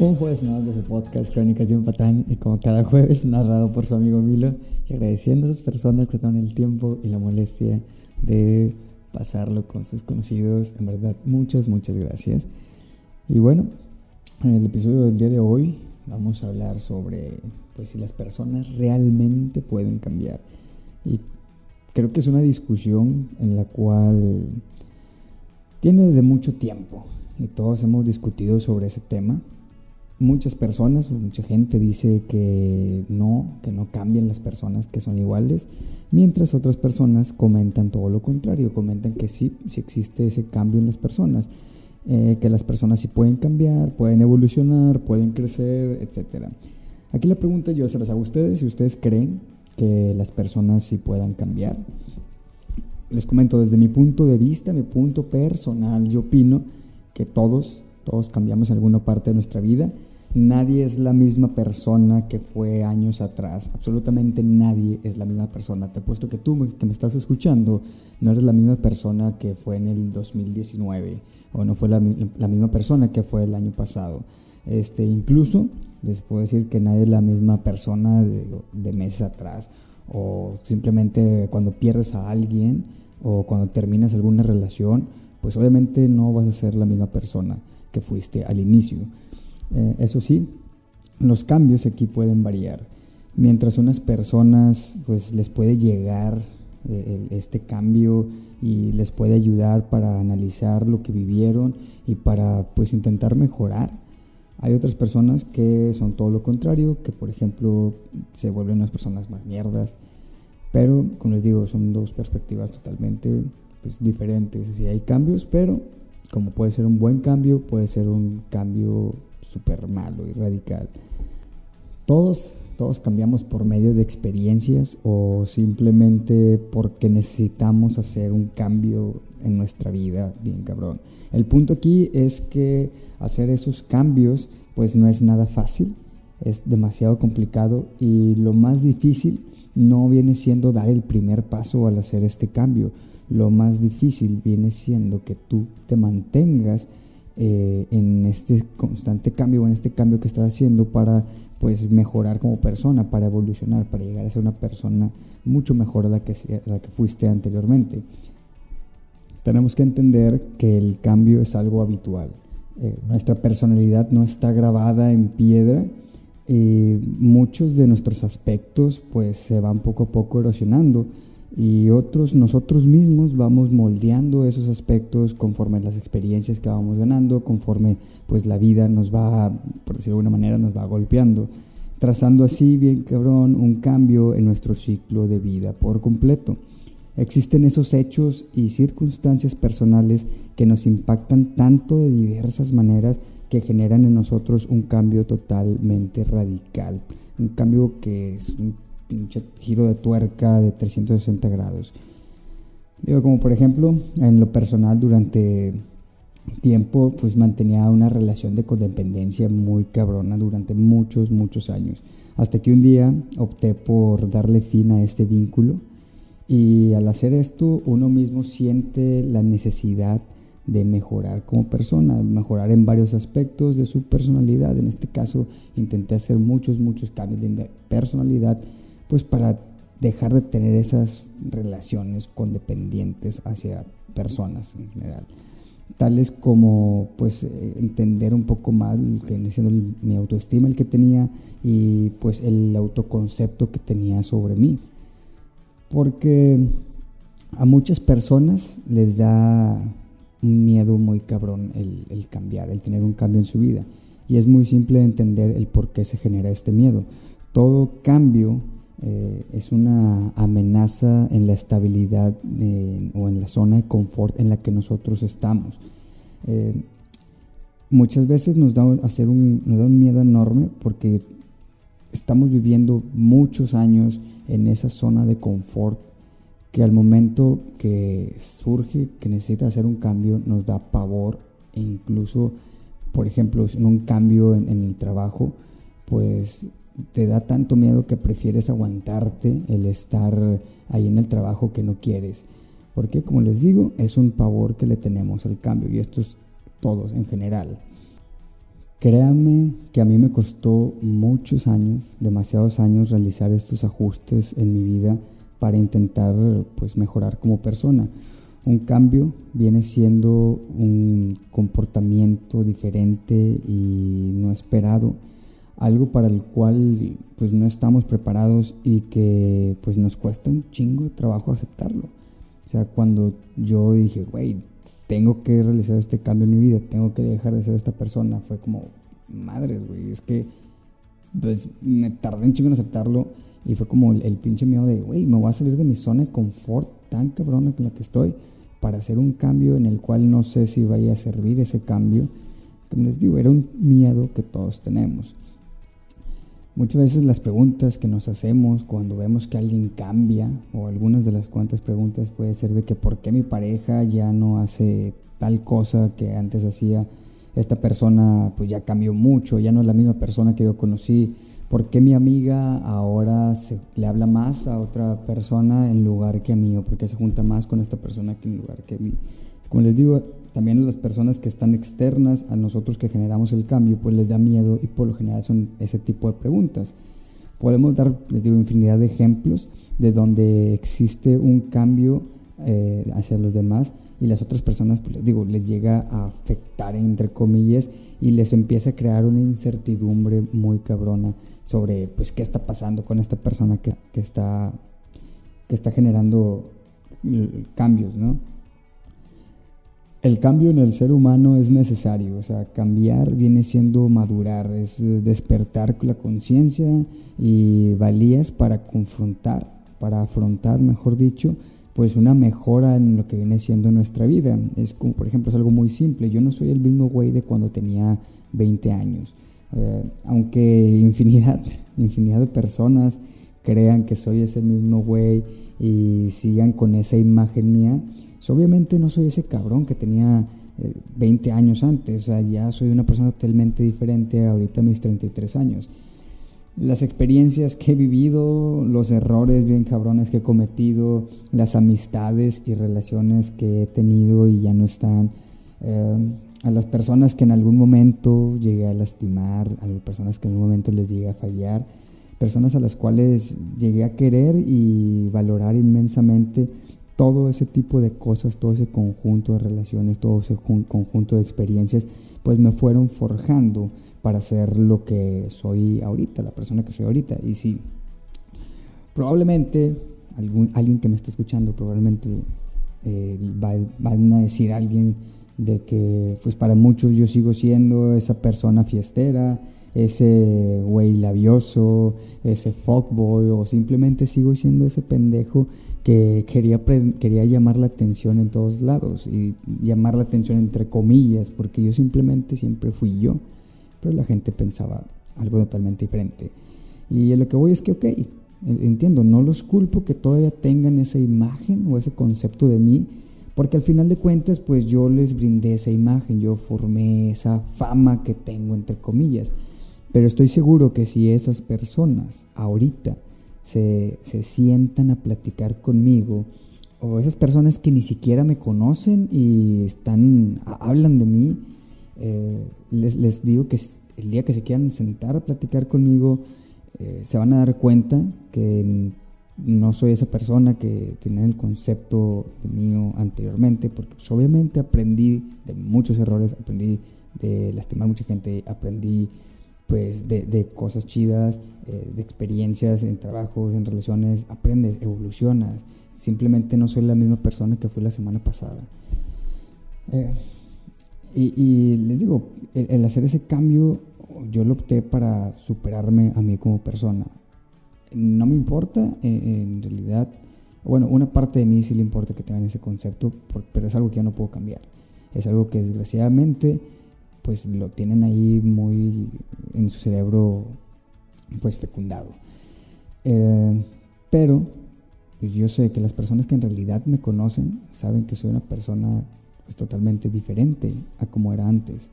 Un jueves más de su podcast Crónicas de un Patán y como cada jueves narrado por su amigo Milo y agradeciendo a esas personas que toman el tiempo y la molestia de pasarlo con sus conocidos. En verdad, muchas, muchas gracias. Y bueno, en el episodio del día de hoy vamos a hablar sobre pues si las personas realmente pueden cambiar. Y creo que es una discusión en la cual tiene desde mucho tiempo y todos hemos discutido sobre ese tema muchas personas, mucha gente dice que no, que no cambian las personas, que son iguales, mientras otras personas comentan todo lo contrario, comentan que sí, sí existe ese cambio en las personas, eh, que las personas sí pueden cambiar, pueden evolucionar, pueden crecer, etc. Aquí la pregunta yo se las hago a ustedes, si ustedes creen que las personas sí puedan cambiar. Les comento desde mi punto de vista, mi punto personal, yo opino que todos, todos cambiamos alguna parte de nuestra vida Nadie es la misma persona que fue años atrás. Absolutamente nadie es la misma persona. Te apuesto que tú que me estás escuchando no eres la misma persona que fue en el 2019 o no fue la, misma persona que fue el año pasado. Este, incluso les puedo decir que nadie es la misma persona de, de meses atrás o simplemente cuando pierdes a alguien o cuando terminas alguna relación, pues obviamente no vas a ser la misma persona que fuiste al inicio. Eh, eso sí, los cambios aquí pueden variar. Mientras unas personas pues les puede llegar eh, este cambio y les puede ayudar para analizar lo que vivieron y para pues intentar mejorar. Hay otras personas que son todo lo contrario, que por ejemplo se vuelven unas personas más mierdas. Pero, como les digo, son dos perspectivas totalmente pues, diferentes. Si hay cambios, pero como puede ser un buen cambio, puede ser un cambio súper malo y radical. Todos, todos cambiamos por medio de experiencias o simplemente porque necesitamos hacer un cambio en nuestra vida, bien cabrón. El punto aquí es que hacer esos cambios pues no es nada fácil, es demasiado complicado y lo más difícil no viene siendo dar el primer paso al hacer este cambio. Lo más difícil viene siendo que tú te mantengas eh, en este constante cambio, en este cambio que estás haciendo para pues mejorar como persona, para evolucionar, para llegar a ser una persona mucho mejor a la que, la que fuiste anteriormente. Tenemos que entender que el cambio es algo habitual. Eh, nuestra personalidad no está grabada en piedra y muchos de nuestros aspectos pues se van poco a poco erosionando y otros nosotros mismos vamos moldeando esos aspectos conforme las experiencias que vamos ganando, conforme pues la vida nos va, por decirlo de alguna manera, nos va golpeando, trazando así bien cabrón un cambio en nuestro ciclo de vida por completo. Existen esos hechos y circunstancias personales que nos impactan tanto de diversas maneras que generan en nosotros un cambio totalmente radical, un cambio que es un pinche giro de tuerca de 360 grados. Digo, como por ejemplo, en lo personal durante tiempo pues mantenía una relación de codependencia muy cabrona durante muchos, muchos años. Hasta que un día opté por darle fin a este vínculo y al hacer esto uno mismo siente la necesidad de mejorar como persona, mejorar en varios aspectos de su personalidad. En este caso intenté hacer muchos, muchos cambios de personalidad pues para dejar de tener esas relaciones condependientes hacia personas en general. Tales como pues eh, entender un poco más que mi autoestima el que tenía y pues el autoconcepto que tenía sobre mí. Porque a muchas personas les da un miedo muy cabrón el, el cambiar el tener un cambio en su vida. Y es muy simple de entender el por qué se genera este miedo. Todo cambio eh, es una amenaza en la estabilidad o en la zona de confort en la que nosotros estamos. Eh, muchas veces nos da, hacer un, nos da un miedo enorme porque estamos viviendo muchos años en esa zona de confort que al momento que surge, que necesita hacer un cambio, nos da pavor e incluso, por ejemplo, en un cambio en, en el trabajo, pues te da tanto miedo que prefieres aguantarte el estar ahí en el trabajo que no quieres. Porque como les digo, es un pavor que le tenemos al cambio y esto es todos en general. Créame que a mí me costó muchos años, demasiados años, realizar estos ajustes en mi vida para intentar pues mejorar como persona. Un cambio viene siendo un comportamiento diferente y no esperado, algo para el cual pues no estamos preparados y que pues nos cuesta un chingo de trabajo aceptarlo. O sea, cuando yo dije, güey, tengo que realizar este cambio en mi vida, tengo que dejar de ser esta persona, fue como, madres, güey, es que pues me tardé un chingo en aceptarlo y fue como el, pinche miedo de, güey, me voy a salir de mi zona de confort tan cabrona con la que estoy para hacer un cambio en el cual no sé si vaya a servir ese cambio. Como les digo, era un miedo que todos tenemos. Muchas veces las preguntas que nos hacemos cuando vemos que alguien cambia, o algunas de las cuantas preguntas puede ser de que por qué mi pareja ya no hace tal cosa que antes hacía, esta persona pues ya cambió mucho, ya no es la misma persona que yo conocí, ¿Por qué mi amiga ahora se, le habla más a otra persona en lugar que a mí? ¿O por qué se junta más con esta persona que en lugar que a mí? Como les digo, también a las personas que están externas a nosotros que generamos el cambio, pues les da miedo y por lo general son ese tipo de preguntas. Podemos dar, les digo, infinidad de ejemplos de donde existe un cambio eh, hacia los demás y las otras personas, pues les digo, les llega a afectar entre comillas y les empieza a crear una incertidumbre muy cabrona sobre pues qué está pasando con esta persona que, está, que está generando cambios, ¿no? El cambio en el ser humano es necesario, o sea, cambiar viene siendo madurar, es despertar la conciencia y valías para confrontar, para afrontar, mejor dicho, pues una mejora en lo que viene siendo nuestra vida. Es como, por ejemplo, es algo muy simple, yo no soy el mismo güey de cuando tenía 20 años. Eh, aunque infinidad, infinidad de personas crean que soy ese mismo güey y sigan con esa imagen mía, pues obviamente no soy ese cabrón que tenía 20 eh, años antes, o sea, ya soy una persona totalmente diferente ahorita a mis 33 años. Las experiencias que he vivido, los errores bien cabrones que he cometido, las amistades y relaciones que he tenido y ya no están, eh, a las personas que en algún momento llegué a lastimar, a las personas que en algún momento les llegué a fallar, personas a las cuales llegué a querer y valorar inmensamente todo ese tipo de cosas, todo ese conjunto de relaciones, todo ese conjunto de experiencias, pues me fueron forjando para ser lo que soy ahorita, la persona que soy ahorita. Y sí, probablemente algún, alguien que me esté escuchando, probablemente eh, va, van a decir alguien de que pues para muchos yo sigo siendo esa persona fiestera, ese güey labioso, ese fuckboy o simplemente sigo siendo ese pendejo que quería, quería llamar la atención en todos lados y llamar la atención entre comillas porque yo simplemente siempre fui yo, pero la gente pensaba algo totalmente diferente. Y lo que voy es que, ok, entiendo, no los culpo que todavía tengan esa imagen o ese concepto de mí, porque al final de cuentas, pues yo les brindé esa imagen, yo formé esa fama que tengo, entre comillas. Pero estoy seguro que si esas personas ahorita se, sientan a platicar conmigo, o esas personas que ni siquiera me conocen y están, hablan de mí, eh, les, les, digo que el día que se quieran sentar a platicar conmigo, eh, se van a dar cuenta que no soy esa persona que tenía el concepto de mío anteriormente, porque pues, obviamente aprendí de muchos errores, aprendí de lastimar mucha gente, aprendí pues de, cosas chidas, eh, de experiencias en trabajos, en relaciones, aprendes, evolucionas. Simplemente no soy la misma persona que fui la semana pasada. Eh, y, les digo, el hacer ese cambio, yo lo opté para superarme a mí como persona no me importa, eh, en realidad, bueno, una parte de mí sí le importa que tengan ese concepto, pero es algo que ya no puedo cambiar. Es algo que desgraciadamente, pues lo tienen ahí muy en su cerebro, pues fecundado. Eh, pero, pues yo sé que las personas que en realidad me conocen saben que soy una persona pues, totalmente diferente a como era antes.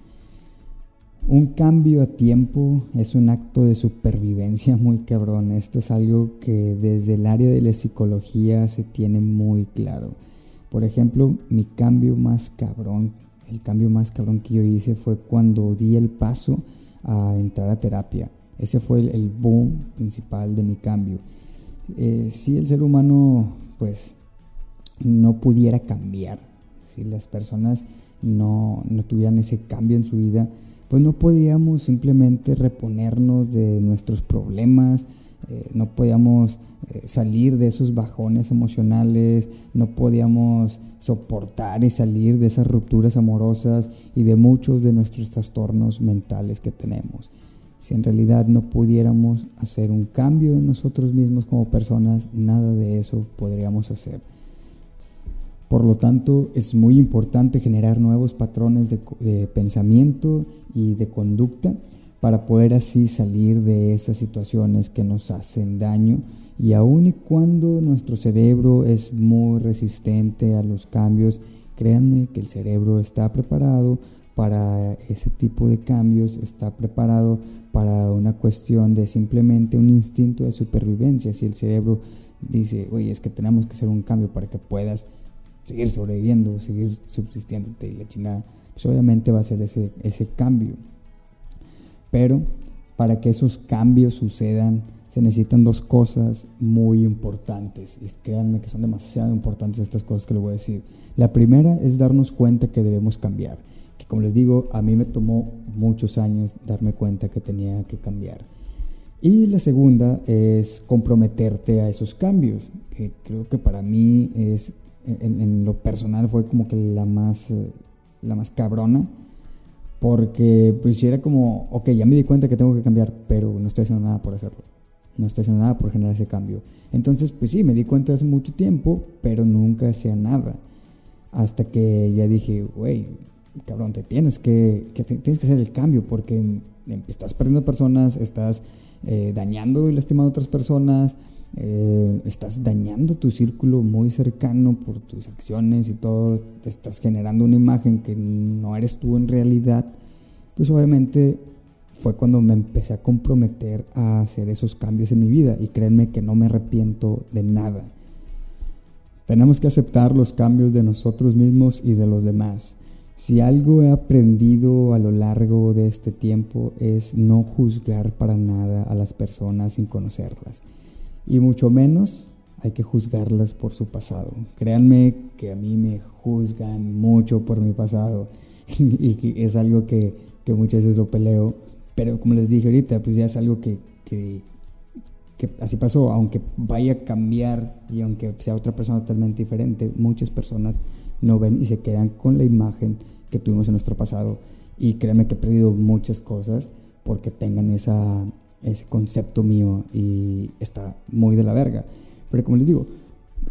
Un cambio a tiempo es un acto de supervivencia muy cabrón. Esto es algo que desde el área de la psicología se tiene muy claro. Por ejemplo, mi cambio más cabrón, el cambio más cabrón que yo hice fue cuando di el paso a entrar a terapia. Ese fue el, boom principal de mi cambio. Eh, si el ser humano, pues, no pudiera cambiar, si las personas no, no tuvieran ese cambio en su vida, pues no podíamos simplemente reponernos de nuestros problemas, eh, no podíamos eh, salir de esos bajones emocionales, no podíamos soportar y salir de esas rupturas amorosas y de muchos de nuestros trastornos mentales que tenemos. Si en realidad no pudiéramos hacer un cambio en nosotros mismos como personas, nada de eso podríamos hacer. Por lo tanto, es muy importante generar nuevos patrones de, pensamiento y de conducta para poder así salir de esas situaciones que nos hacen daño y aun y cuando nuestro cerebro es muy resistente a los cambios, créanme que el cerebro está preparado para ese tipo de cambios, está preparado para una cuestión de simplemente un instinto de supervivencia. Si el cerebro dice, oye, es que tenemos que hacer un cambio para que puedas seguir sobreviviendo, seguir subsistiéndote y la chingada, pues obviamente va a ser ese, ese cambio. Pero para que esos cambios sucedan, se necesitan dos cosas muy importantes. Y créanme que son demasiado importantes estas cosas que les voy a decir. La primera es darnos cuenta que debemos cambiar. Que como les digo, a mí me tomó muchos años darme cuenta que tenía que cambiar. Y la segunda es comprometerte a esos cambios, que creo que para mí es en, lo personal fue como que la más, eh, la más cabrona. Porque pues era como, ok, ya me di cuenta que tengo que cambiar, pero no estoy haciendo nada por hacerlo. No estoy haciendo nada por generar ese cambio. Entonces, pues sí, me di cuenta hace mucho tiempo, pero nunca hacía nada. Hasta que ya dije, güey, cabrón, te tienes que, tienes que hacer el cambio porque estás perdiendo personas, estás eh, dañando y lastimando a otras personas, eh, estás dañando tu círculo muy cercano por tus acciones y todo, te estás generando una imagen que no eres tú en realidad, pues obviamente fue cuando me empecé a comprometer a hacer esos cambios en mi vida y créanme que no me arrepiento de nada. Tenemos que aceptar los cambios de nosotros mismos y de los demás. Si algo he aprendido a lo largo de este tiempo es no juzgar para nada a las personas sin conocerlas y mucho menos hay que juzgarlas por su pasado. Créanme que a mí me juzgan mucho por mi pasado y es algo que, que, muchas veces lo peleo, pero como les dije ahorita, pues ya es algo que, que, que así pasó, aunque vaya a cambiar y aunque sea otra persona totalmente diferente, muchas personas no ven y se quedan con la imagen que tuvimos en nuestro pasado. Y créanme que he perdido muchas cosas porque tengan esa, ese concepto mío y está muy de la verga. Pero como les digo,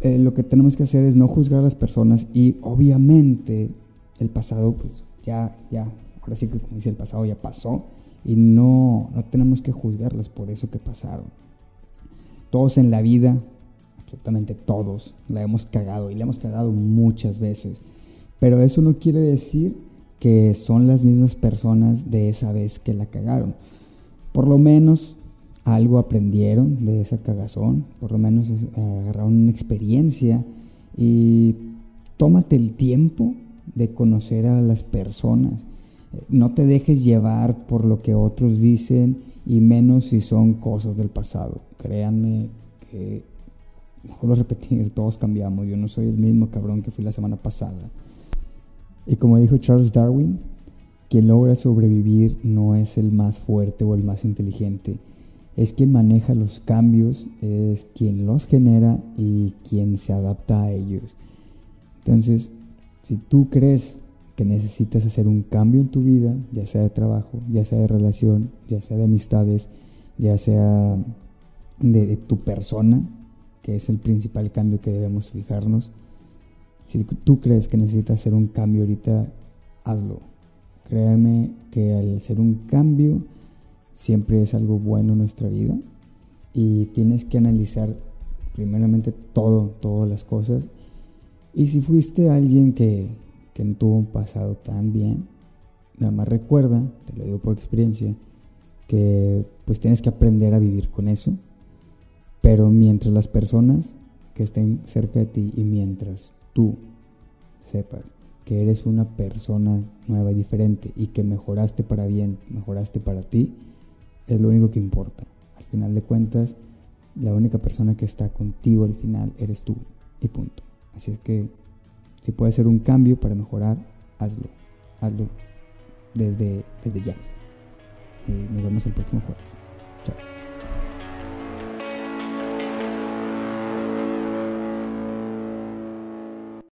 eh, lo que tenemos que hacer es no juzgar a las personas y obviamente el pasado pues ya, ya, ahora sí que como dice el pasado ya pasó y no, no tenemos que juzgarlas por eso que pasaron. Todos en la vida, absolutamente todos, la hemos cagado y la hemos cagado muchas veces. Pero eso no quiere decir que son las mismas personas de esa vez que la cagaron por lo menos algo aprendieron de esa cagazón, por lo menos agarraron una experiencia y tómate el tiempo de conocer a las personas. No te dejes llevar por lo que otros dicen y menos si son cosas del pasado. Créanme que, vuelvo repetir, todos cambiamos. Yo no soy el mismo cabrón que fui la semana pasada. Y como dijo Charles Darwin, quien logra sobrevivir no es el más fuerte o el más inteligente, es quien maneja los cambios, es quien los genera y quien se adapta a ellos. Entonces, si tú crees que necesitas hacer un cambio en tu vida, ya sea de trabajo, ya sea de relación, ya sea de amistades, ya sea de, tu persona, que es el principal cambio que debemos fijarnos, si tú crees que necesitas hacer un cambio ahorita, hazlo Créeme que al hacer un cambio siempre es algo bueno en nuestra vida y tienes que analizar primeramente todo, todas las cosas. Y si fuiste alguien que, que no tuvo un pasado tan bien, nada más recuerda, te lo digo por experiencia, que pues tienes que aprender a vivir con eso. Pero mientras las personas que estén cerca de ti y mientras tú sepas que eres una persona nueva y diferente y que mejoraste para bien, mejoraste para ti, es lo único que importa. Al final de cuentas, la única persona que está contigo al final eres tú y punto. Así es que si puede ser un cambio para mejorar, hazlo. Hazlo desde, desde ya. Y nos vemos el próximo jueves. Chao.